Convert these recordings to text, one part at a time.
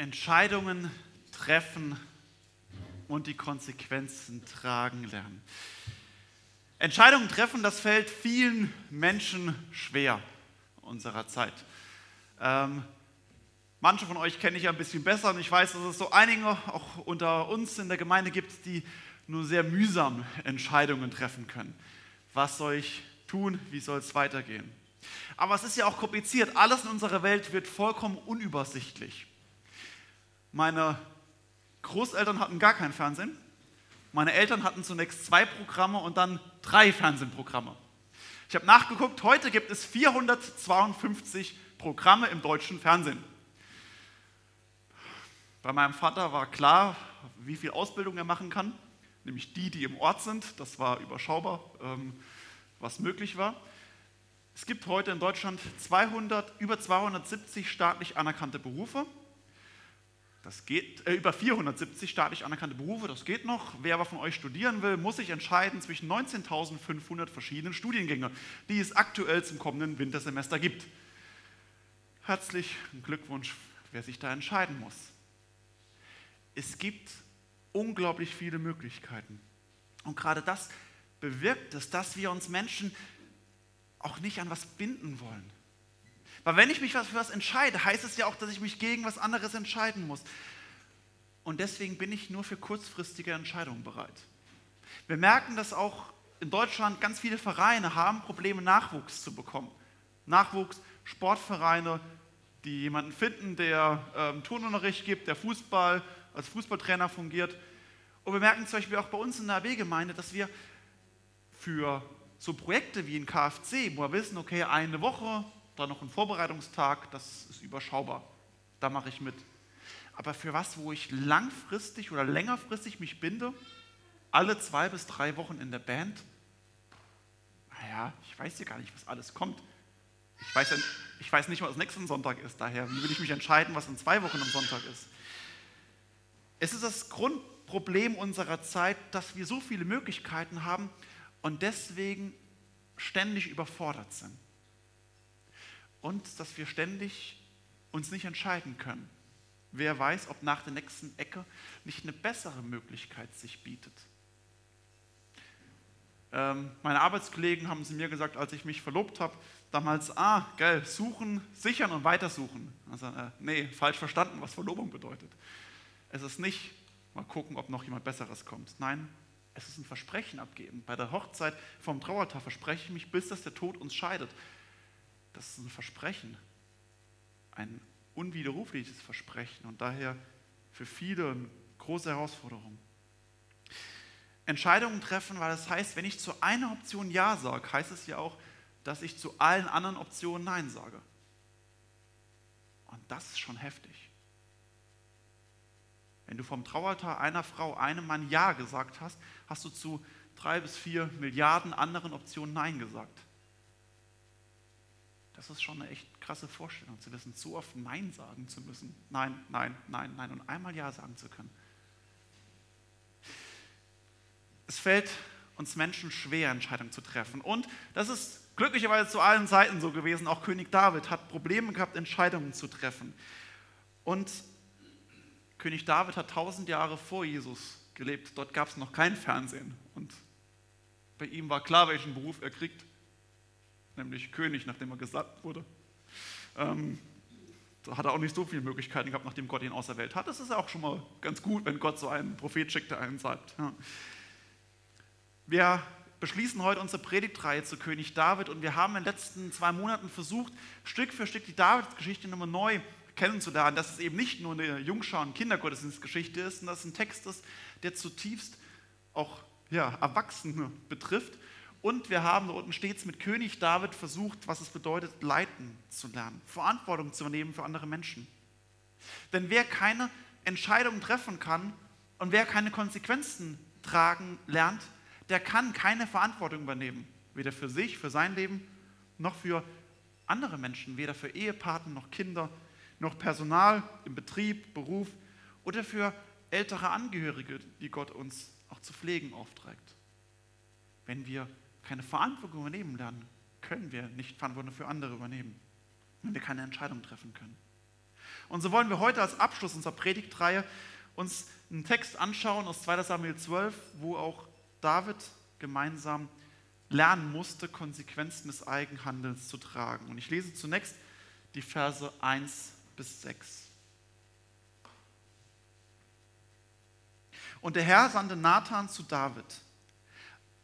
Entscheidungen treffen und die Konsequenzen tragen lernen. Entscheidungen treffen, das fällt vielen Menschen schwer unserer Zeit. Ähm, manche von euch kenne ich ein bisschen besser und ich weiß, dass es so einige auch unter uns in der Gemeinde gibt, die nur sehr mühsam Entscheidungen treffen können. Was soll ich tun? Wie soll es weitergehen? Aber es ist ja auch kompliziert. Alles in unserer Welt wird vollkommen unübersichtlich. Meine Großeltern hatten gar kein Fernsehen. Meine Eltern hatten zunächst zwei Programme und dann drei Fernsehprogramme. Ich habe nachgeguckt, heute gibt es 452 Programme im deutschen Fernsehen. Bei meinem Vater war klar, wie viel Ausbildung er machen kann, nämlich die, die im Ort sind. Das war überschaubar, ähm, was möglich war. Es gibt heute in Deutschland 200, über 270 staatlich anerkannte Berufe. Das geht äh, über 470 staatlich anerkannte Berufe, das geht noch. Wer aber von euch studieren will, muss sich entscheiden zwischen 19.500 verschiedenen Studiengängen, die es aktuell zum kommenden Wintersemester gibt. Herzlichen Glückwunsch, wer sich da entscheiden muss. Es gibt unglaublich viele Möglichkeiten. Und gerade das bewirkt es, dass wir uns Menschen auch nicht an was binden wollen. Weil wenn ich mich für was entscheide, heißt es ja auch, dass ich mich gegen was anderes entscheiden muss. Und deswegen bin ich nur für kurzfristige Entscheidungen bereit. Wir merken, dass auch in Deutschland ganz viele Vereine haben Probleme, Nachwuchs zu bekommen. Nachwuchs, Sportvereine, die jemanden finden, der ähm, Turnunterricht gibt, der Fußball als Fußballtrainer fungiert. Und wir merken zum Beispiel auch bei uns in der AB-Gemeinde, dass wir für so Projekte wie in KFC, wo wir wissen, okay, eine Woche dann noch ein Vorbereitungstag, das ist überschaubar. Da mache ich mit. Aber für was, wo ich langfristig oder längerfristig mich binde, alle zwei bis drei Wochen in der Band, naja, ich weiß ja gar nicht, was alles kommt. Ich weiß, ja, ich weiß nicht, was nächsten Sonntag ist. Daher, wie will ich mich entscheiden, was in zwei Wochen am Sonntag ist? Es ist das Grundproblem unserer Zeit, dass wir so viele Möglichkeiten haben und deswegen ständig überfordert sind und dass wir ständig uns nicht entscheiden können. Wer weiß, ob nach der nächsten Ecke nicht eine bessere Möglichkeit sich bietet. Ähm, meine Arbeitskollegen haben sie mir gesagt, als ich mich verlobt habe, damals, ah, geil, suchen, sichern und weitersuchen. Also, äh, nee, falsch verstanden, was Verlobung bedeutet. Es ist nicht, mal gucken, ob noch jemand Besseres kommt. Nein, es ist ein Versprechen abgeben. Bei der Hochzeit vom Trauertag verspreche ich mich, bis dass der Tod uns scheidet. Das ist ein Versprechen, ein unwiderrufliches Versprechen und daher für viele eine große Herausforderung. Entscheidungen treffen, weil das heißt, wenn ich zu einer Option Ja sage, heißt es ja auch, dass ich zu allen anderen Optionen Nein sage. Und das ist schon heftig. Wenn du vom Traualtar einer Frau, einem Mann Ja gesagt hast, hast du zu drei bis vier Milliarden anderen Optionen Nein gesagt. Das ist schon eine echt krasse Vorstellung, zu wissen, zu oft Nein sagen zu müssen. Nein, nein, nein, nein und einmal Ja sagen zu können. Es fällt uns Menschen schwer, Entscheidungen zu treffen. Und das ist glücklicherweise zu allen Zeiten so gewesen. Auch König David hat Probleme gehabt, Entscheidungen zu treffen. Und König David hat tausend Jahre vor Jesus gelebt. Dort gab es noch kein Fernsehen. Und bei ihm war klar, welchen Beruf er kriegt nämlich König, nachdem er gesagt wurde. Ähm, da hat er auch nicht so viele Möglichkeiten gehabt, nachdem Gott ihn auserwählt hat. Das ist ja auch schon mal ganz gut, wenn Gott so einen Prophet schickt, der einen sagt. Ja. Wir beschließen heute unsere Predigtreihe zu König David und wir haben in den letzten zwei Monaten versucht, Stück für Stück die Davids-Geschichte nochmal neu kennenzulernen, dass es eben nicht nur eine Jungschau- und Kindergottesdienstgeschichte ist, sondern dass es ein Text ist, der zutiefst auch ja, Erwachsene betrifft und wir haben da unten stets mit König David versucht, was es bedeutet, leiten zu lernen, Verantwortung zu übernehmen für andere Menschen. Denn wer keine Entscheidungen treffen kann und wer keine Konsequenzen tragen lernt, der kann keine Verantwortung übernehmen. Weder für sich, für sein Leben, noch für andere Menschen, weder für Ehepartner noch Kinder, noch Personal im Betrieb, Beruf oder für ältere Angehörige, die Gott uns auch zu pflegen aufträgt. Wenn wir keine Verantwortung übernehmen lernen, können wir nicht Verantwortung für andere übernehmen, wenn wir keine Entscheidung treffen können. Und so wollen wir heute als Abschluss unserer Predigtreihe uns einen Text anschauen aus 2 Samuel 12, wo auch David gemeinsam lernen musste, Konsequenzen des Eigenhandelns zu tragen. Und ich lese zunächst die Verse 1 bis 6. Und der Herr sandte Nathan zu David.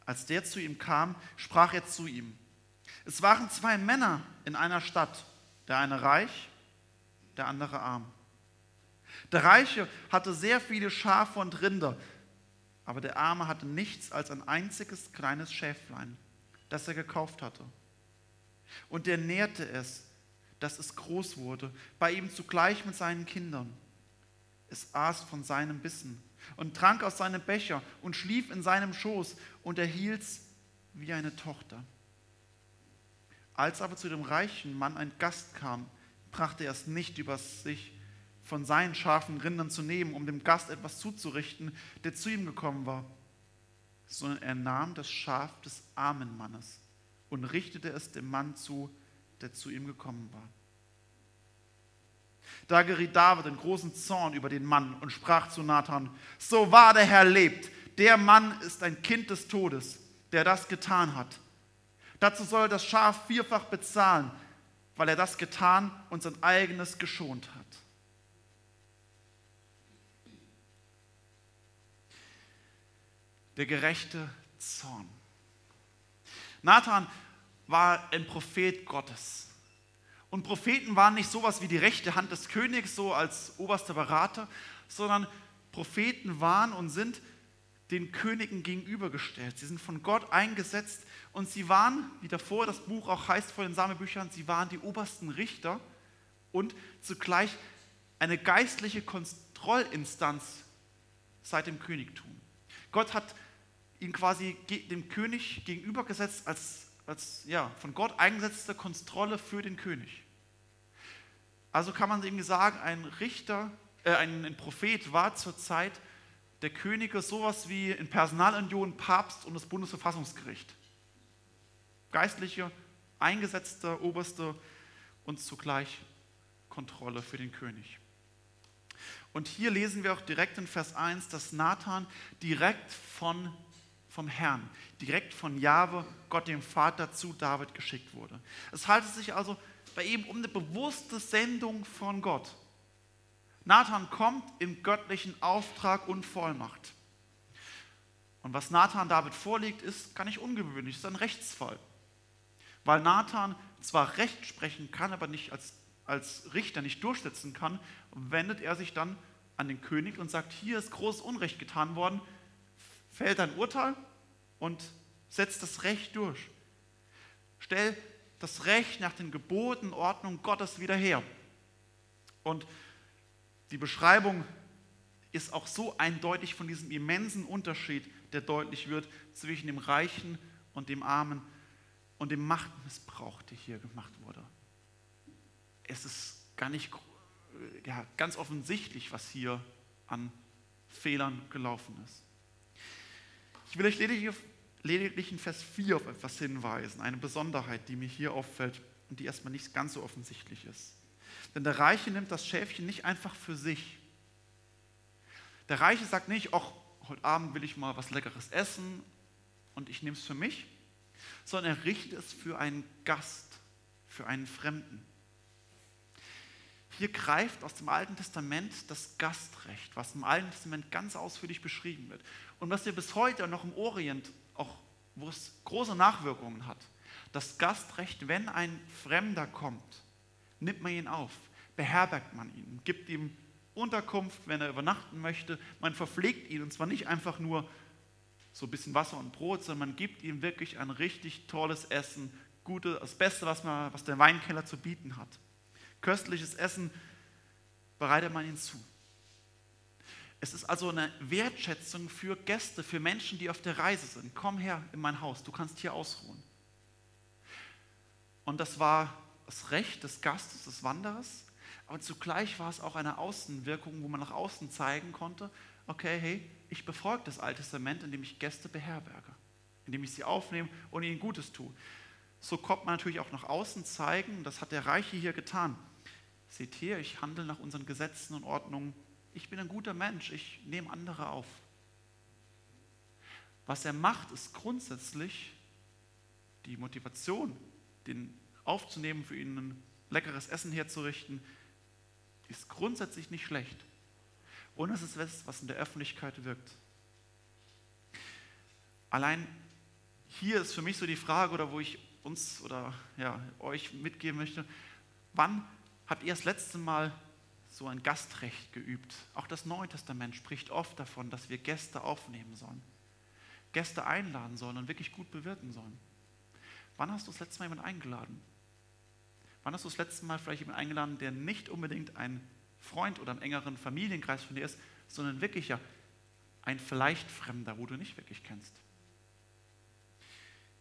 Als der zu ihm kam, sprach er zu ihm. Es waren zwei Männer in einer Stadt, der eine reich, der andere arm. Der Reiche hatte sehr viele Schafe und Rinder, aber der Arme hatte nichts als ein einziges kleines Schäflein, das er gekauft hatte. Und er nährte es, dass es groß wurde, bei ihm zugleich mit seinen Kindern. Es aß von seinem Bissen und trank aus seinem Becher und schlief in seinem Schoß und erhielt's wie eine Tochter. Als aber zu dem reichen Mann ein Gast kam, brachte er es nicht über sich, von seinen scharfen Rindern zu nehmen, um dem Gast etwas zuzurichten, der zu ihm gekommen war, sondern er nahm das Schaf des armen Mannes und richtete es dem Mann zu, der zu ihm gekommen war. Da geriet David in großen Zorn über den Mann und sprach zu Nathan, so wahr der Herr lebt, der Mann ist ein Kind des Todes, der das getan hat. Dazu soll das Schaf vierfach bezahlen, weil er das getan und sein eigenes geschont hat. Der gerechte Zorn. Nathan war ein Prophet Gottes. Und Propheten waren nicht sowas wie die rechte Hand des Königs, so als oberster Berater, sondern Propheten waren und sind den Königen gegenübergestellt. Sie sind von Gott eingesetzt und sie waren, wie davor das Buch auch heißt vor den Sammelbüchern, sie waren die obersten Richter und zugleich eine geistliche Kontrollinstanz seit dem Königtum. Gott hat ihn quasi dem König gegenübergesetzt als als ja, von Gott eingesetzte Kontrolle für den König. Also kann man irgendwie sagen, ein Richter, äh, ein, ein Prophet war zur Zeit der Könige sowas wie in Personalunion Papst und das Bundesverfassungsgericht. Geistliche, eingesetzte Oberste und zugleich Kontrolle für den König. Und hier lesen wir auch direkt in Vers 1, dass Nathan direkt von vom Herrn, direkt von Jahwe, Gott dem Vater, zu David geschickt wurde. Es handelt sich also bei ihm um eine bewusste Sendung von Gott. Nathan kommt im göttlichen Auftrag und Vollmacht. Und was Nathan David vorlegt, ist gar nicht ungewöhnlich, ist ein Rechtsfall. Weil Nathan zwar Recht sprechen kann, aber nicht als, als Richter nicht durchsetzen kann, wendet er sich dann an den König und sagt, hier ist großes Unrecht getan worden, fällt ein Urteil und setzt das Recht durch. Stell das Recht nach den Geboten, Ordnung Gottes wieder her. Und die Beschreibung ist auch so eindeutig von diesem immensen Unterschied, der deutlich wird zwischen dem Reichen und dem Armen und dem Machtmissbrauch, der hier gemacht wurde. Es ist gar nicht ja, ganz offensichtlich, was hier an Fehlern gelaufen ist. Ich will euch lediglich, lediglich in Vers 4 auf etwas hinweisen, eine Besonderheit, die mir hier auffällt und die erstmal nicht ganz so offensichtlich ist. Denn der Reiche nimmt das Schäfchen nicht einfach für sich. Der Reiche sagt nicht, ach, heute Abend will ich mal was Leckeres essen und ich nehme es für mich, sondern er richtet es für einen Gast, für einen Fremden. Hier greift aus dem Alten Testament das Gastrecht, was im Alten Testament ganz ausführlich beschrieben wird und was wir bis heute noch im Orient auch, wo es große Nachwirkungen hat. Das Gastrecht, wenn ein Fremder kommt, nimmt man ihn auf, beherbergt man ihn, gibt ihm Unterkunft, wenn er übernachten möchte. Man verpflegt ihn und zwar nicht einfach nur so ein bisschen Wasser und Brot, sondern man gibt ihm wirklich ein richtig tolles Essen, gute, das Beste, was, man, was der Weinkeller zu bieten hat. Köstliches Essen bereitet man ihm zu. Es ist also eine Wertschätzung für Gäste, für Menschen, die auf der Reise sind. Komm her in mein Haus, du kannst hier ausruhen. Und das war das Recht des Gastes, des Wanderers, aber zugleich war es auch eine Außenwirkung, wo man nach außen zeigen konnte, okay, hey, ich befolge das Alte Testament, indem ich Gäste beherberge, indem ich sie aufnehme und ihnen Gutes tue. So kommt man natürlich auch nach außen zeigen, das hat der Reiche hier getan. seht hier, ich handle nach unseren Gesetzen und Ordnungen, ich bin ein guter Mensch, ich nehme andere auf. Was er macht, ist grundsätzlich die Motivation, den aufzunehmen, für ihn ein leckeres Essen herzurichten, ist grundsätzlich nicht schlecht. Und es ist was, was in der Öffentlichkeit wirkt. Allein hier ist für mich so die Frage, oder wo ich uns oder ja, euch mitgeben möchte, wann habt ihr das letzte Mal so ein Gastrecht geübt? Auch das Neue Testament spricht oft davon, dass wir Gäste aufnehmen sollen, Gäste einladen sollen und wirklich gut bewirten sollen. Wann hast du das letzte Mal jemanden eingeladen? Wann hast du das letzte Mal vielleicht jemanden eingeladen, der nicht unbedingt ein Freund oder im engeren Familienkreis von dir ist, sondern wirklich ja ein vielleicht Fremder, wo du nicht wirklich kennst?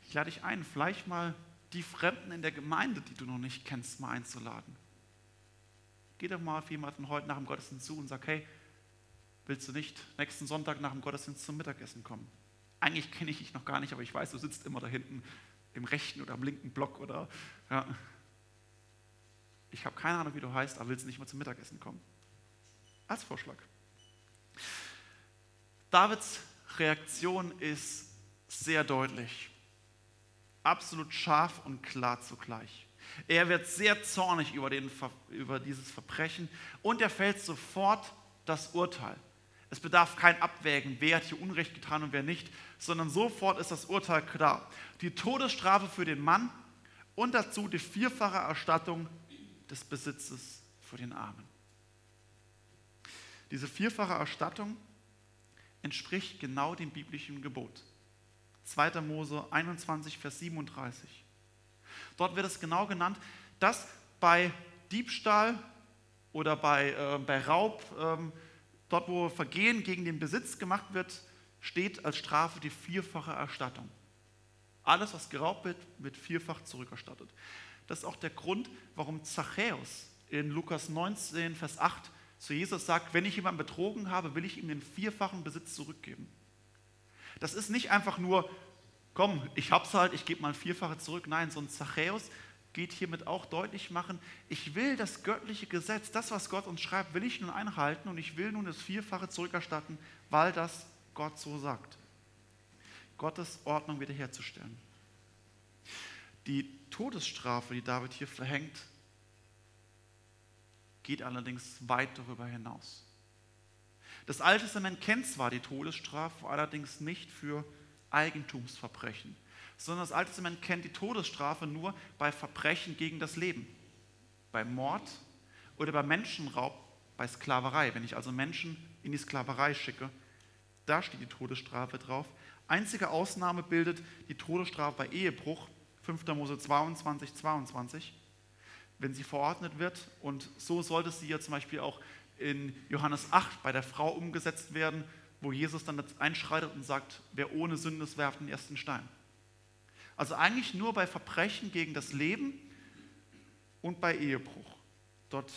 Ich lade dich ein, vielleicht mal die Fremden in der Gemeinde, die du noch nicht kennst, mal einzuladen. Geh doch mal auf jemanden heute nach dem Gottesdienst zu und sag, hey, willst du nicht nächsten Sonntag nach dem Gottesdienst zum Mittagessen kommen? Eigentlich kenne ich dich noch gar nicht, aber ich weiß, du sitzt immer da hinten im rechten oder im linken Block oder ja. Ich habe keine Ahnung, wie du heißt, aber willst du nicht mal zum Mittagessen kommen? Als Vorschlag. Davids Reaktion ist sehr deutlich absolut scharf und klar zugleich. Er wird sehr zornig über, den, über dieses Verbrechen und er fällt sofort das Urteil. Es bedarf kein Abwägen, wer hat hier Unrecht getan und wer nicht, sondern sofort ist das Urteil klar. Die Todesstrafe für den Mann und dazu die vierfache Erstattung des Besitzes für den Armen. Diese vierfache Erstattung entspricht genau dem biblischen Gebot. 2. Mose 21, Vers 37. Dort wird es genau genannt, dass bei Diebstahl oder bei, äh, bei Raub, ähm, dort wo Vergehen gegen den Besitz gemacht wird, steht als Strafe die vierfache Erstattung. Alles, was geraubt wird, wird vierfach zurückerstattet. Das ist auch der Grund, warum Zachäus in Lukas 19, Vers 8 zu Jesus sagt, wenn ich jemanden betrogen habe, will ich ihm den vierfachen Besitz zurückgeben. Das ist nicht einfach nur, komm, ich hab's halt, ich gebe mal ein Vierfache zurück. Nein, so ein Zachäus geht hiermit auch deutlich machen, ich will das göttliche Gesetz, das, was Gott uns schreibt, will ich nun einhalten und ich will nun das Vierfache zurückerstatten, weil das Gott so sagt. Gottes Ordnung wiederherzustellen. Die Todesstrafe, die David hier verhängt, geht allerdings weit darüber hinaus. Das Alte Testament kennt zwar die Todesstrafe, allerdings nicht für Eigentumsverbrechen, sondern das Alte Testament kennt die Todesstrafe nur bei Verbrechen gegen das Leben, bei Mord oder bei Menschenraub, bei Sklaverei. Wenn ich also Menschen in die Sklaverei schicke, da steht die Todesstrafe drauf. Einzige Ausnahme bildet die Todesstrafe bei Ehebruch, 5. Mose 22, 22, wenn sie verordnet wird. Und so sollte sie ja zum Beispiel auch in Johannes 8 bei der Frau umgesetzt werden, wo Jesus dann einschreitet und sagt, wer ohne Sünde ist, werft den ersten Stein. Also eigentlich nur bei Verbrechen gegen das Leben und bei Ehebruch. Dort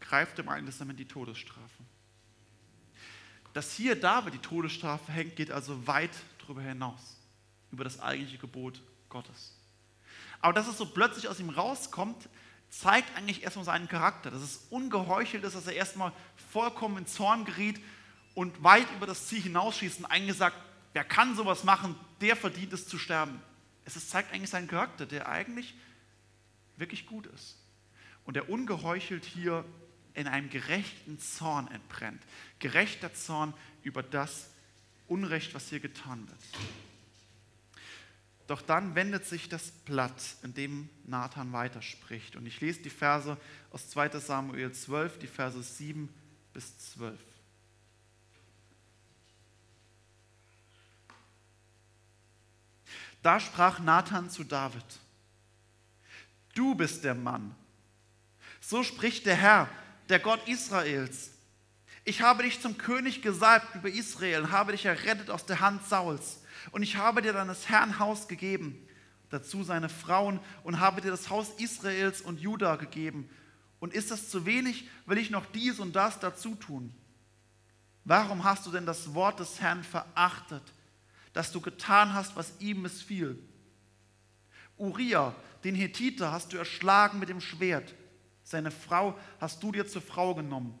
greift im Alten Testament die Todesstrafe. Dass hier David die Todesstrafe hängt, geht also weit darüber hinaus, über das eigentliche Gebot Gottes. Aber dass es so plötzlich aus ihm rauskommt, zeigt eigentlich erstmal seinen Charakter. Dass es ungeheuchelt ist, dass er erstmal vollkommen in Zorn geriet und weit über das Ziel hinausschießt und eigentlich sagt, wer kann sowas machen, der verdient es zu sterben. Es zeigt eigentlich seinen Charakter, der eigentlich wirklich gut ist. Und der ungeheuchelt hier in einem gerechten Zorn entbrennt. Gerechter Zorn über das Unrecht, was hier getan wird. Doch dann wendet sich das Blatt, in dem Nathan weiterspricht. Und ich lese die Verse aus 2 Samuel 12, die Verse 7 bis 12. Da sprach Nathan zu David, du bist der Mann. So spricht der Herr, der Gott Israels. Ich habe dich zum König gesalbt über Israel, habe dich errettet aus der Hand Sauls und ich habe dir deines Herrn Haus gegeben, dazu seine Frauen und habe dir das Haus Israels und Juda gegeben. Und ist das zu wenig, will ich noch dies und das dazu tun. Warum hast du denn das Wort des Herrn verachtet, dass du getan hast, was ihm missfiel? Uriah, den Hethiter, hast du erschlagen mit dem Schwert. Seine Frau hast du dir zur Frau genommen.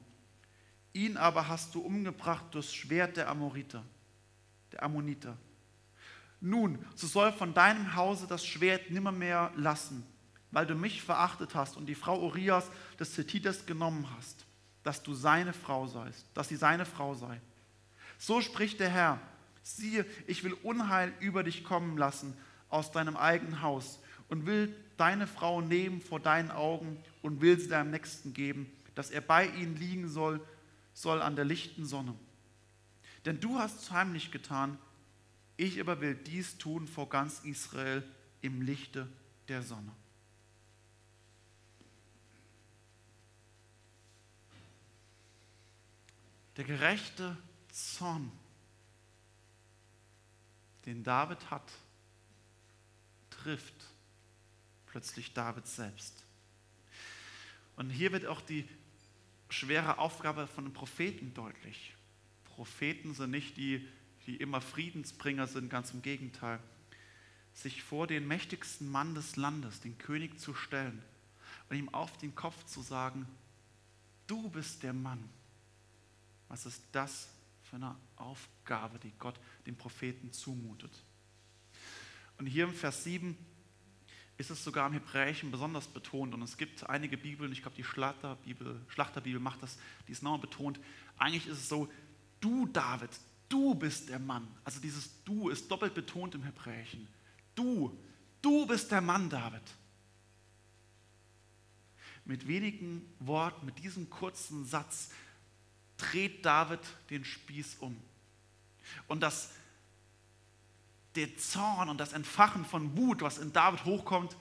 Ihn aber hast du umgebracht durch Schwert der Amoriter, der Ammoniter. Nun, so soll von deinem Hause das Schwert nimmermehr lassen, weil du mich verachtet hast und die Frau Urias des Zetiters genommen hast, dass du seine Frau seist, dass sie seine Frau sei. So spricht der Herr, siehe, ich will Unheil über dich kommen lassen aus deinem eigenen Haus und will deine Frau nehmen vor deinen Augen und will sie deinem Nächsten geben, dass er bei ihnen liegen soll, soll an der lichten Sonne. Denn du hast es heimlich getan, ich aber will dies tun vor ganz Israel im Lichte der Sonne. Der gerechte Zorn, den David hat, trifft plötzlich David selbst. Und hier wird auch die schwere Aufgabe von den Propheten deutlich. Propheten sind nicht die die immer Friedensbringer sind, ganz im Gegenteil, sich vor den mächtigsten Mann des Landes, den König, zu stellen und ihm auf den Kopf zu sagen, du bist der Mann. Was ist das für eine Aufgabe, die Gott dem Propheten zumutet? Und hier im Vers 7 ist es sogar im Hebräischen besonders betont. Und es gibt einige Bibeln, ich glaube, die Schlachterbibel, Schlachterbibel macht das, die ist nochmal betont. Eigentlich ist es so, du David, Du bist der Mann. Also dieses Du ist doppelt betont im Hebräischen. Du, du bist der Mann, David. Mit wenigen Worten, mit diesem kurzen Satz dreht David den Spieß um. Und das, der Zorn und das Entfachen von Wut, was in David hochkommt,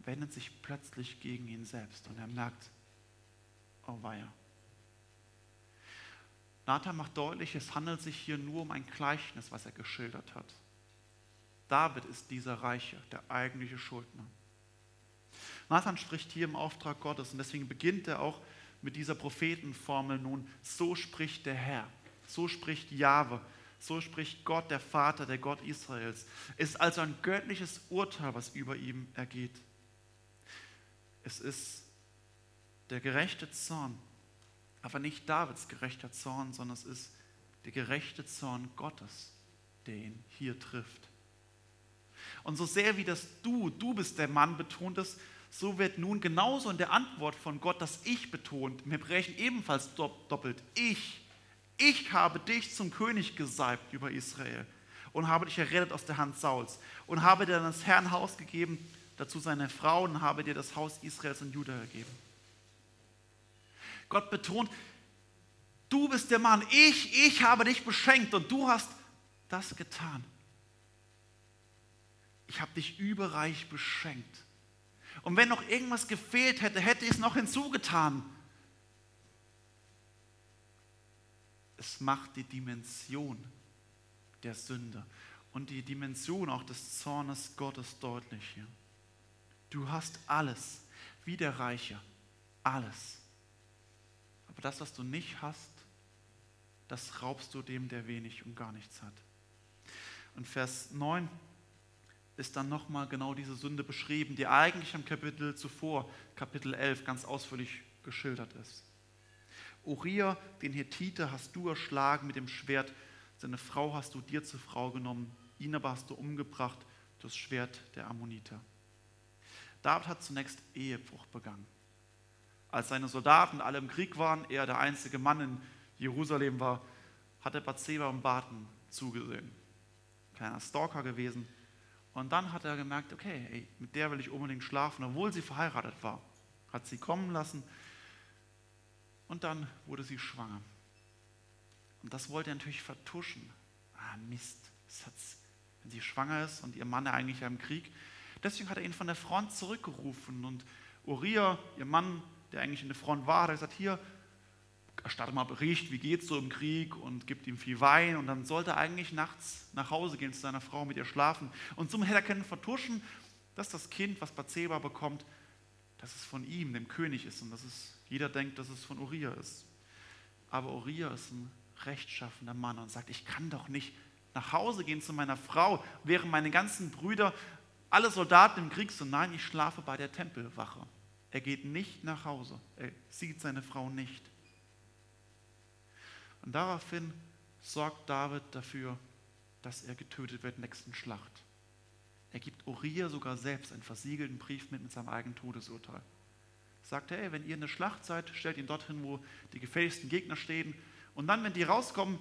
wendet sich plötzlich gegen ihn selbst. Und er merkt, oh weia. Nathan macht deutlich, es handelt sich hier nur um ein Gleichnis, was er geschildert hat. David ist dieser Reiche, der eigentliche Schuldner. Nathan spricht hier im Auftrag Gottes und deswegen beginnt er auch mit dieser Prophetenformel nun, so spricht der Herr, so spricht Jahwe, so spricht Gott, der Vater, der Gott Israels. Es ist also ein göttliches Urteil, was über ihm ergeht. Es ist der gerechte Zorn, aber nicht Davids gerechter Zorn, sondern es ist der gerechte Zorn Gottes, der ihn hier trifft. Und so sehr wie das Du, du bist der Mann betont ist, so wird nun genauso in der Antwort von Gott das Ich betont, im Hebräischen ebenfalls doppelt. Ich, ich habe dich zum König gesalbt über Israel und habe dich errettet aus der Hand Sauls und habe dir das Herrn Haus gegeben, dazu seine Frau und habe dir das Haus Israels und Juda gegeben. Gott betont, du bist der Mann, ich, ich habe dich beschenkt und du hast das getan. Ich habe dich überreich beschenkt. Und wenn noch irgendwas gefehlt hätte, hätte ich es noch hinzugetan. Es macht die Dimension der Sünde und die Dimension auch des Zornes Gottes deutlich hier. Du hast alles, wie der Reiche, alles. Aber das, was du nicht hast, das raubst du dem, der wenig und gar nichts hat. Und Vers 9 ist dann nochmal genau diese Sünde beschrieben, die eigentlich im Kapitel zuvor, Kapitel 11, ganz ausführlich geschildert ist. Uriah, den Hethiter, hast du erschlagen mit dem Schwert, seine Frau hast du dir zur Frau genommen, ihn aber hast du umgebracht das Schwert der Ammoniter. David hat zunächst Ehebruch begangen. Als seine Soldaten alle im Krieg waren, er der einzige Mann in Jerusalem war, hat er Bathseba und Baten zugesehen. Kleiner Stalker gewesen. Und dann hat er gemerkt, okay, ey, mit der will ich unbedingt schlafen, obwohl sie verheiratet war. Hat sie kommen lassen und dann wurde sie schwanger. Und das wollte er natürlich vertuschen. Ah, Mist, wenn sie schwanger ist und ihr Mann eigentlich im Krieg. Deswegen hat er ihn von der Front zurückgerufen und Uriah, ihr Mann, der eigentlich in der Front war, hat gesagt, hier, erstatte mal Bericht, wie geht es so im Krieg und gibt ihm viel Wein und dann sollte er eigentlich nachts nach Hause gehen zu seiner Frau, mit ihr schlafen. Und zum hätte er können vertuschen, dass das Kind, was Bathseba bekommt, dass es von ihm, dem König ist und dass es, jeder denkt, dass es von Uriah ist. Aber Uriah ist ein rechtschaffender Mann und sagt, ich kann doch nicht nach Hause gehen zu meiner Frau, während meine ganzen Brüder, alle Soldaten im Krieg sind. Nein, ich schlafe bei der Tempelwache. Er geht nicht nach Hause. Er sieht seine Frau nicht. Und daraufhin sorgt David dafür, dass er getötet wird nächsten Schlacht. Er gibt Uriah sogar selbst einen versiegelten Brief mit mit seinem eigenen Todesurteil. Sagt er, hey, wenn ihr in der Schlacht seid, stellt ihn dorthin, wo die gefährlichsten Gegner stehen. Und dann, wenn die rauskommen,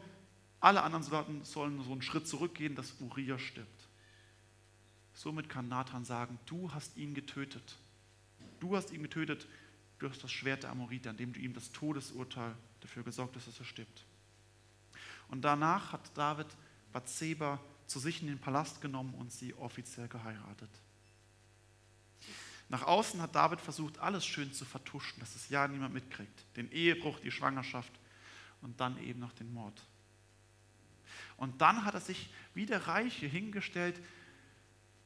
alle anderen Soldaten sollen so einen Schritt zurückgehen, dass Uriah stirbt. Somit kann Nathan sagen, du hast ihn getötet. Du hast ihn getötet durch das Schwert der Amoriter, indem du ihm das Todesurteil dafür gesorgt hast, dass er stirbt. Und danach hat David Bathseba zu sich in den Palast genommen und sie offiziell geheiratet. Nach außen hat David versucht, alles schön zu vertuschen, dass es ja niemand mitkriegt. Den Ehebruch, die Schwangerschaft und dann eben noch den Mord. Und dann hat er sich wie der Reiche hingestellt,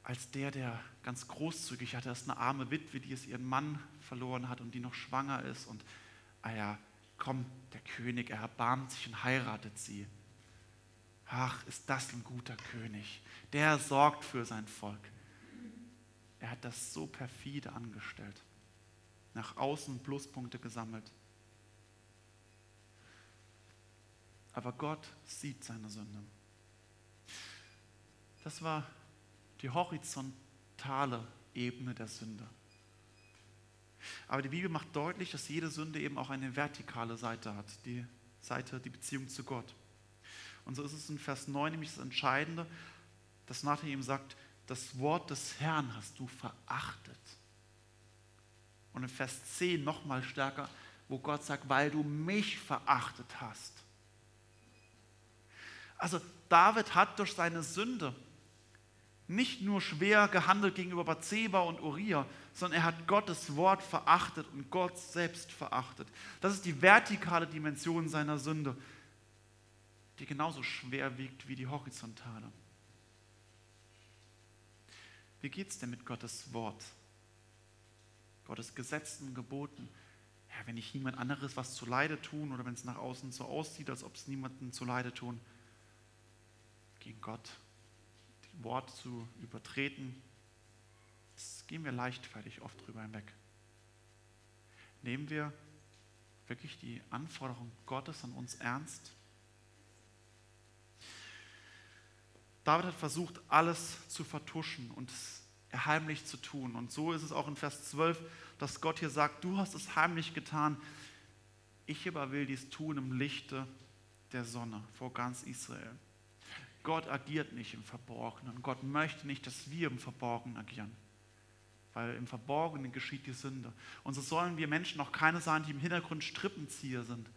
als der, der ganz großzügig hatte. Das ist eine arme Witwe, die es ihren Mann verloren hat und die noch schwanger ist. Und, ah ja, komm, der König, er erbarmt sich und heiratet sie. Ach, ist das ein guter König. Der sorgt für sein Volk. Er hat das so perfide angestellt. Nach außen Pluspunkte gesammelt. Aber Gott sieht seine Sünde. Das war die horizontale Ebene der Sünde. Aber die Bibel macht deutlich, dass jede Sünde eben auch eine vertikale Seite hat, die Seite, die Beziehung zu Gott. Und so ist es in Vers 9 nämlich das Entscheidende, dass Nathan ihm sagt, das Wort des Herrn hast du verachtet. Und in Vers 10 nochmal stärker, wo Gott sagt, weil du mich verachtet hast. Also David hat durch seine Sünde nicht nur schwer gehandelt gegenüber Bathseba und Uriah, sondern er hat Gottes Wort verachtet und Gott selbst verachtet. Das ist die vertikale Dimension seiner Sünde, die genauso schwer wiegt wie die horizontale. Wie geht es denn mit Gottes Wort? Gottes Gesetzen, Geboten? Ja, wenn ich niemand anderes was zu Leide tun oder wenn es nach außen so aussieht, als ob es niemanden zu Leide tun, gegen Gott Wort zu übertreten, das gehen wir leichtfertig oft drüber hinweg. Nehmen wir wirklich die Anforderung Gottes an uns ernst? David hat versucht, alles zu vertuschen und es heimlich zu tun. Und so ist es auch in Vers 12, dass Gott hier sagt, du hast es heimlich getan, ich aber will dies tun im Lichte der Sonne vor ganz Israel. Gott agiert nicht im Verborgenen. Gott möchte nicht, dass wir im Verborgenen agieren. Weil im Verborgenen geschieht die Sünde. Und so sollen wir Menschen auch keine sein, die im Hintergrund Strippenzieher sind,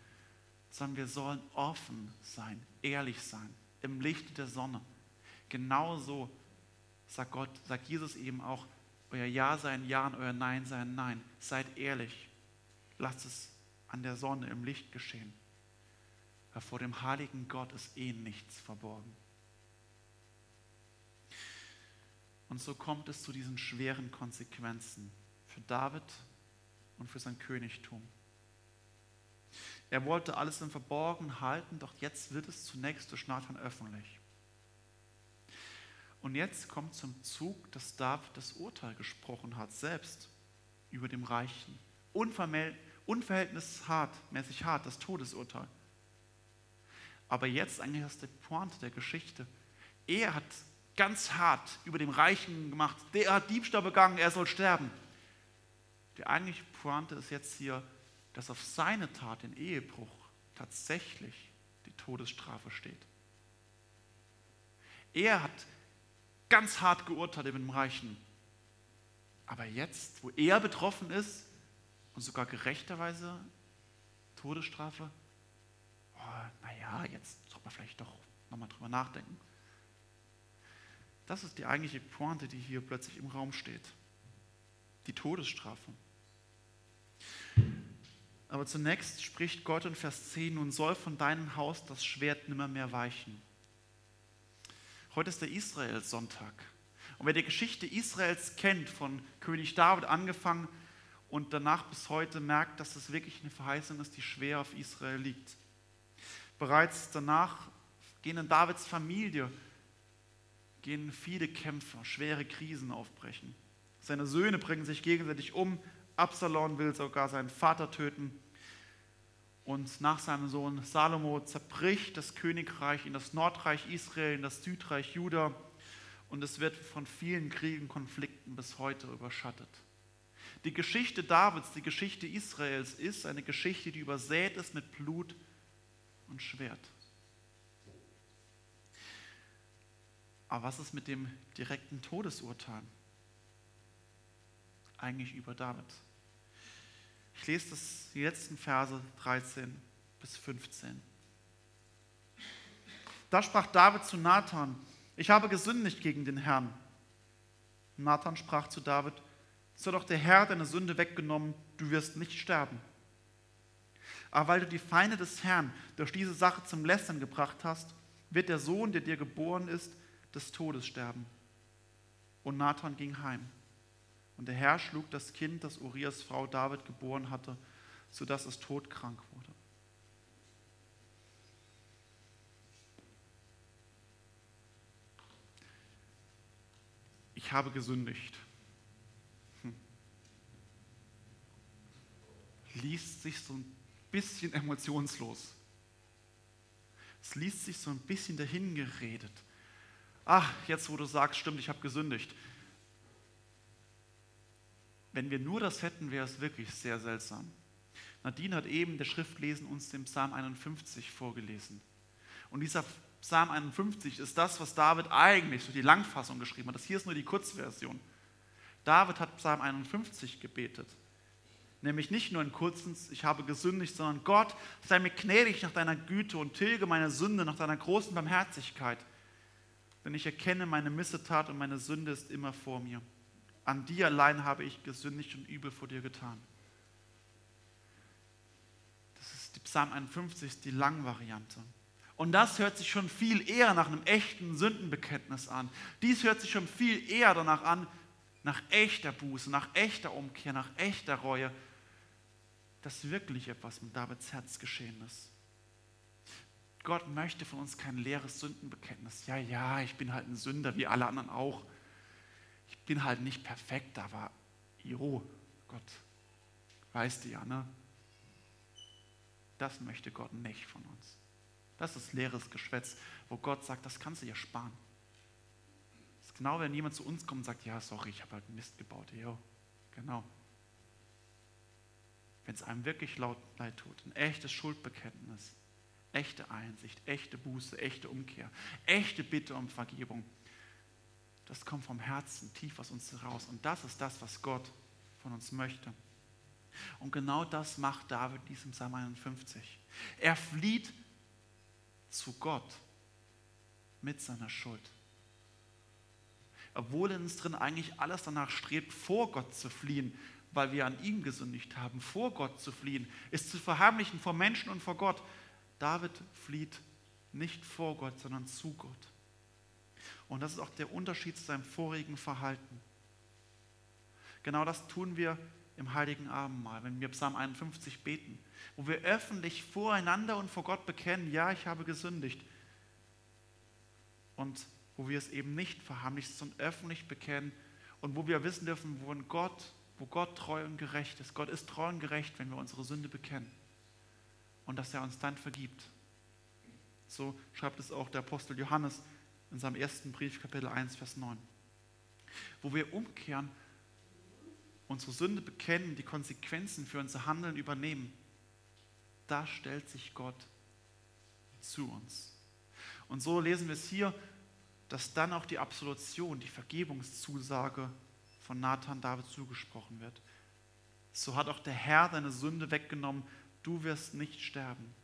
sondern wir sollen offen sein, ehrlich sein, im Licht der Sonne. Genauso sagt Gott, sagt Jesus eben auch, euer Ja sei ein Ja und euer Nein sei ein Nein. Seid ehrlich. Lasst es an der Sonne im Licht geschehen. Weil vor dem heiligen Gott ist eh nichts verborgen. Und so kommt es zu diesen schweren Konsequenzen für David und für sein Königtum. Er wollte alles im Verborgenen halten, doch jetzt wird es zunächst durch Nathan öffentlich. Und jetzt kommt zum Zug, dass David das Urteil gesprochen hat, selbst über dem Reichen. Unverhältnismäßig hart, das Todesurteil. Aber jetzt eigentlich ist der Pointe der Geschichte. Er hat ganz hart über dem Reichen gemacht. Der hat Diebstahl begangen, er soll sterben. Die eigentliche Pointe ist jetzt hier, dass auf seine Tat, den Ehebruch, tatsächlich die Todesstrafe steht. Er hat ganz hart geurteilt über den Reichen. Aber jetzt, wo er betroffen ist und sogar gerechterweise Todesstrafe, oh, naja, jetzt sollte man vielleicht doch nochmal drüber nachdenken. Das ist die eigentliche Pointe, die hier plötzlich im Raum steht. Die Todesstrafe. Aber zunächst spricht Gott in Vers 10, nun soll von deinem Haus das Schwert nimmer mehr weichen. Heute ist der Israel-Sonntag. Und wer die Geschichte Israels kennt, von König David angefangen und danach bis heute, merkt, dass es wirklich eine Verheißung ist, die schwer auf Israel liegt. Bereits danach gehen in Davids Familie gehen viele Kämpfe, schwere Krisen aufbrechen. Seine Söhne bringen sich gegenseitig um, Absalom will sogar seinen Vater töten. Und nach seinem Sohn Salomo zerbricht das Königreich in das Nordreich Israel, in das Südreich Juda. Und es wird von vielen Kriegen, Konflikten bis heute überschattet. Die Geschichte Davids, die Geschichte Israels ist eine Geschichte, die übersät ist mit Blut und Schwert. Aber was ist mit dem direkten Todesurteil? Eigentlich über David. Ich lese das, die letzten Verse 13 bis 15. Da sprach David zu Nathan, ich habe gesündigt gegen den Herrn. Nathan sprach zu David, so doch der Herr deine Sünde weggenommen, du wirst nicht sterben. Aber weil du die Feinde des Herrn durch diese Sache zum Lästern gebracht hast, wird der Sohn, der dir geboren ist, des Todes sterben. Und Nathan ging heim. Und der Herr schlug das Kind, das Urias Frau David geboren hatte, sodass es todkrank wurde. Ich habe gesündigt. liest sich so ein bisschen emotionslos. Es liest sich so ein bisschen dahingeredet. Ach, jetzt wo du sagst, stimmt, ich habe gesündigt. Wenn wir nur das hätten, wäre es wirklich sehr seltsam. Nadine hat eben der Schriftlesen uns den Psalm 51 vorgelesen. Und dieser Psalm 51 ist das, was David eigentlich, so die Langfassung geschrieben hat. Das hier ist nur die Kurzversion. David hat Psalm 51 gebetet. Nämlich nicht nur ein kurzes, ich habe gesündigt, sondern Gott, sei mir gnädig nach deiner Güte und tilge meine Sünde nach deiner großen Barmherzigkeit. Denn ich erkenne meine Missetat und meine Sünde ist immer vor mir. An dir allein habe ich gesündigt und übel vor dir getan. Das ist die Psalm 51, die Langvariante. Und das hört sich schon viel eher nach einem echten Sündenbekenntnis an. Dies hört sich schon viel eher danach an, nach echter Buße, nach echter Umkehr, nach echter Reue, dass wirklich etwas mit Davids Herz geschehen ist. Gott möchte von uns kein leeres Sündenbekenntnis. Ja, ja, ich bin halt ein Sünder, wie alle anderen auch. Ich bin halt nicht perfekt, aber jo, Gott, weißt du ja, ne? Das möchte Gott nicht von uns. Das ist leeres Geschwätz, wo Gott sagt, das kannst du dir sparen. Das ist genau, wenn jemand zu uns kommt und sagt, ja, sorry, ich habe halt Mist gebaut. Jo, genau wenn es einem wirklich laut leid tut, ein echtes Schuldbekenntnis, echte Einsicht, echte Buße, echte Umkehr, echte Bitte um Vergebung, das kommt vom Herzen tief aus uns heraus. Und das ist das, was Gott von uns möchte. Und genau das macht David in diesem Psalm 51. Er flieht zu Gott mit seiner Schuld. Obwohl in uns drin eigentlich alles danach strebt, vor Gott zu fliehen, weil wir an ihm gesündigt haben, vor Gott zu fliehen, ist zu verheimlichen vor Menschen und vor Gott. David flieht nicht vor Gott, sondern zu Gott. Und das ist auch der Unterschied zu seinem vorigen Verhalten. Genau das tun wir im Heiligen Abendmahl, wenn wir Psalm 51 beten, wo wir öffentlich voreinander und vor Gott bekennen, ja, ich habe gesündigt. Und wo wir es eben nicht verheimlichen, sondern öffentlich bekennen und wo wir wissen dürfen, wo Gott wo Gott treu und gerecht ist. Gott ist treu und gerecht, wenn wir unsere Sünde bekennen und dass er uns dann vergibt. So schreibt es auch der Apostel Johannes in seinem ersten Brief, Kapitel 1, Vers 9. Wo wir umkehren, unsere Sünde bekennen, die Konsequenzen für unser Handeln übernehmen, da stellt sich Gott zu uns. Und so lesen wir es hier, dass dann auch die Absolution, die Vergebungszusage von Nathan David zugesprochen wird. So hat auch der Herr deine Sünde weggenommen, du wirst nicht sterben.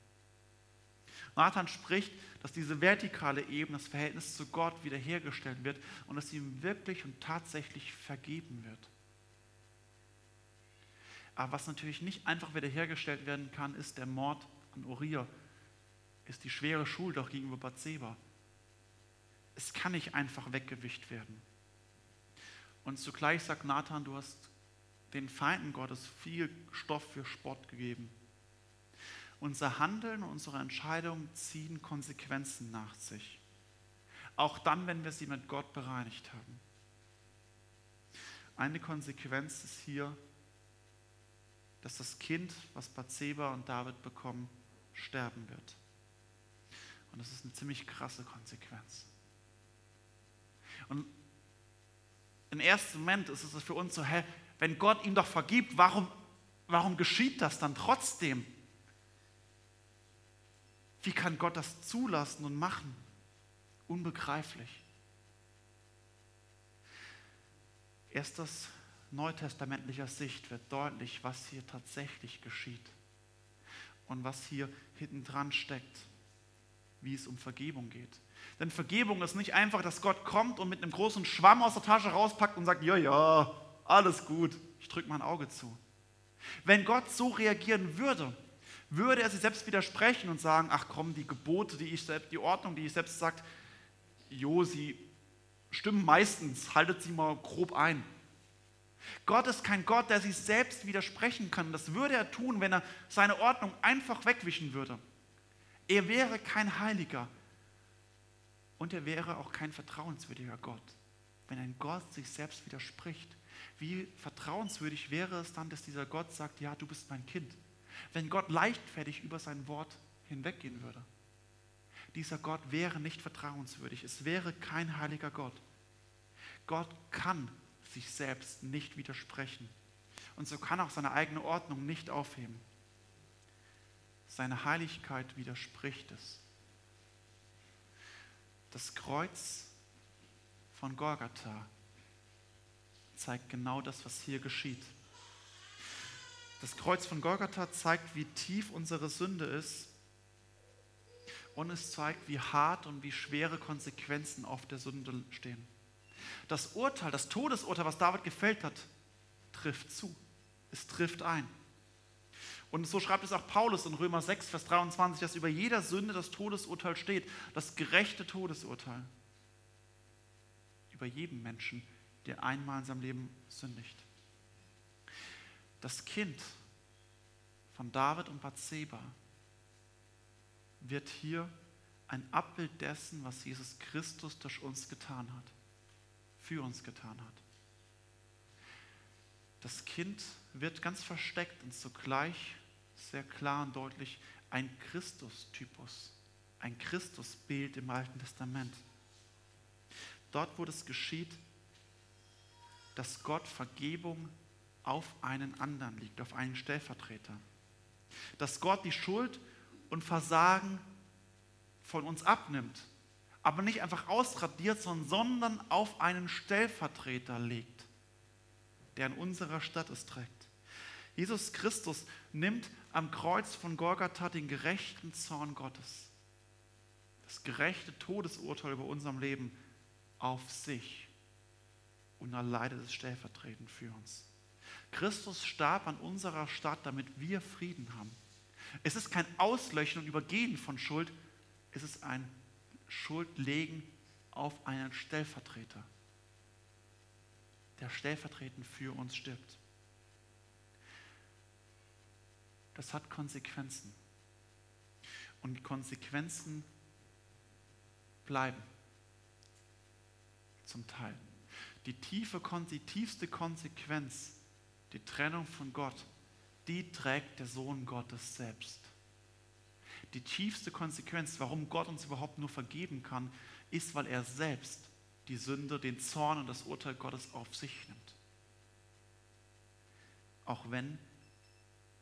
Nathan spricht, dass diese vertikale Ebene, das Verhältnis zu Gott wiederhergestellt wird und dass ihm wirklich und tatsächlich vergeben wird. Aber was natürlich nicht einfach wiederhergestellt werden kann, ist der Mord an Uriah, ist die schwere Schuld auch gegenüber Bathseba. Es kann nicht einfach weggewischt werden. Und zugleich sagt Nathan, du hast den Feinden Gottes viel Stoff für Spott gegeben. Unser Handeln und unsere Entscheidungen ziehen Konsequenzen nach sich. Auch dann, wenn wir sie mit Gott bereinigt haben. Eine Konsequenz ist hier dass das Kind, was Bathseba und David bekommen, sterben wird. Und das ist eine ziemlich krasse Konsequenz. Und im ersten Moment ist es für uns so, hä, wenn Gott ihm doch vergibt, warum, warum geschieht das dann trotzdem? Wie kann Gott das zulassen und machen? Unbegreiflich. Erst aus neutestamentlicher Sicht wird deutlich, was hier tatsächlich geschieht und was hier hinten dran steckt, wie es um Vergebung geht. Denn Vergebung ist nicht einfach, dass Gott kommt und mit einem großen Schwamm aus der Tasche rauspackt und sagt, ja, ja, alles gut, ich drücke mein Auge zu. Wenn Gott so reagieren würde, würde er sich selbst widersprechen und sagen, ach komm, die Gebote, die ich selbst, die Ordnung, die ich selbst sagt, jo, sie stimmen meistens, haltet sie mal grob ein. Gott ist kein Gott, der sich selbst widersprechen kann. Das würde er tun, wenn er seine Ordnung einfach wegwischen würde. Er wäre kein Heiliger und er wäre auch kein vertrauenswürdiger Gott. Wenn ein Gott sich selbst widerspricht, wie vertrauenswürdig wäre es dann, dass dieser Gott sagt, ja, du bist mein Kind. Wenn Gott leichtfertig über sein Wort hinweggehen würde. Dieser Gott wäre nicht vertrauenswürdig. Es wäre kein heiliger Gott. Gott kann sich selbst nicht widersprechen. Und so kann auch seine eigene Ordnung nicht aufheben. Seine Heiligkeit widerspricht es. Das Kreuz von Golgatha zeigt genau das, was hier geschieht. Das Kreuz von Golgatha zeigt, wie tief unsere Sünde ist und es zeigt, wie hart und wie schwere Konsequenzen auf der Sünde stehen. Das Urteil, das Todesurteil, was David gefällt hat, trifft zu. Es trifft ein. Und so schreibt es auch Paulus in Römer 6, Vers 23, dass über jeder Sünde das Todesurteil steht, das gerechte Todesurteil. Über jedem Menschen, der einmal in seinem Leben sündigt. Das Kind von David und Bathseba wird hier ein Abbild dessen, was Jesus Christus durch uns getan hat für uns getan hat. Das Kind wird ganz versteckt und zugleich sehr klar und deutlich ein Christustypus, ein Christusbild im Alten Testament. Dort, wo das geschieht, dass Gott Vergebung auf einen anderen liegt, auf einen Stellvertreter. Dass Gott die Schuld und Versagen von uns abnimmt aber nicht einfach ausradiert, sondern auf einen Stellvertreter legt, der in unserer Stadt es trägt. Jesus Christus nimmt am Kreuz von Golgatha den gerechten Zorn Gottes, das gerechte Todesurteil über unserem Leben auf sich und erleidet es stellvertretend für uns. Christus starb an unserer Stadt, damit wir Frieden haben. Es ist kein Auslöschen und Übergehen von Schuld, es ist ein Schuld legen auf einen Stellvertreter, der stellvertretend für uns stirbt. Das hat Konsequenzen. Und Konsequenzen bleiben. Zum Teil. Die, tiefe, die tiefste Konsequenz, die Trennung von Gott, die trägt der Sohn Gottes selbst. Die tiefste Konsequenz, warum Gott uns überhaupt nur vergeben kann, ist, weil er selbst die Sünde, den Zorn und das Urteil Gottes auf sich nimmt. Auch wenn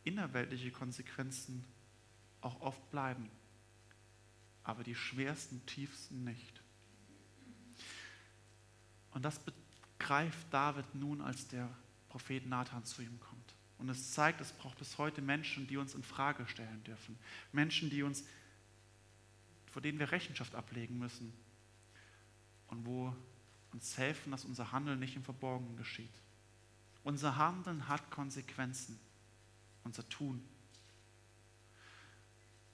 innerweltliche Konsequenzen auch oft bleiben, aber die schwersten, tiefsten nicht. Und das begreift David nun, als der Prophet Nathan zu ihm kommt. Und es zeigt, es braucht bis heute Menschen, die uns in Frage stellen dürfen. Menschen, die uns, vor denen wir Rechenschaft ablegen müssen. Und wo uns helfen, dass unser Handeln nicht im Verborgenen geschieht. Unser Handeln hat Konsequenzen. Unser Tun.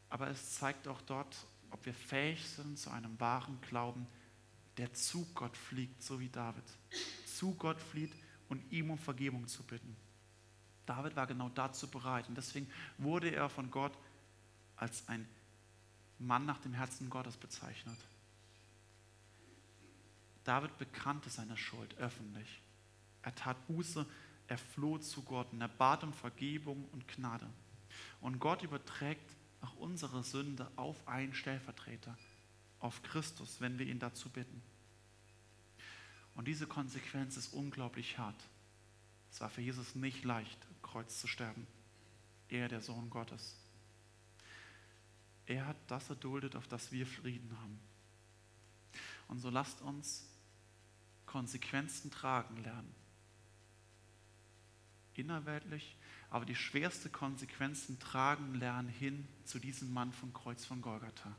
Aber es zeigt auch dort, ob wir fähig sind zu einem wahren Glauben, der zu Gott fliegt, so wie David. Zu Gott flieht und ihm um Vergebung zu bitten. David war genau dazu bereit und deswegen wurde er von Gott als ein Mann nach dem Herzen Gottes bezeichnet. David bekannte seine Schuld öffentlich. Er tat Buße, Er floh zu Gott und er bat um Vergebung und Gnade. Und Gott überträgt auch unsere Sünde auf einen Stellvertreter, auf Christus, wenn wir ihn dazu bitten. Und diese Konsequenz ist unglaublich hart. Es war für Jesus nicht leicht, am Kreuz zu sterben. Er, der Sohn Gottes. Er hat das erduldet, auf das wir Frieden haben. Und so lasst uns Konsequenzen tragen lernen. Innerweltlich, aber die schwerste Konsequenzen tragen lernen hin zu diesem Mann vom Kreuz von Golgatha.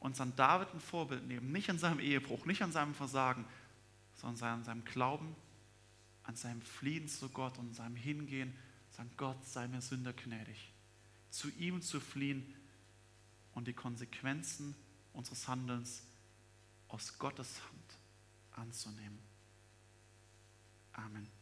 Uns an David ein Vorbild nehmen, nicht an seinem Ehebruch, nicht an seinem Versagen, sondern an seinem Glauben, an seinem Fliehen zu Gott und seinem Hingehen, sagen, Gott sei mir Sünder gnädig. Zu ihm zu fliehen und die Konsequenzen unseres Handelns aus Gottes Hand anzunehmen. Amen.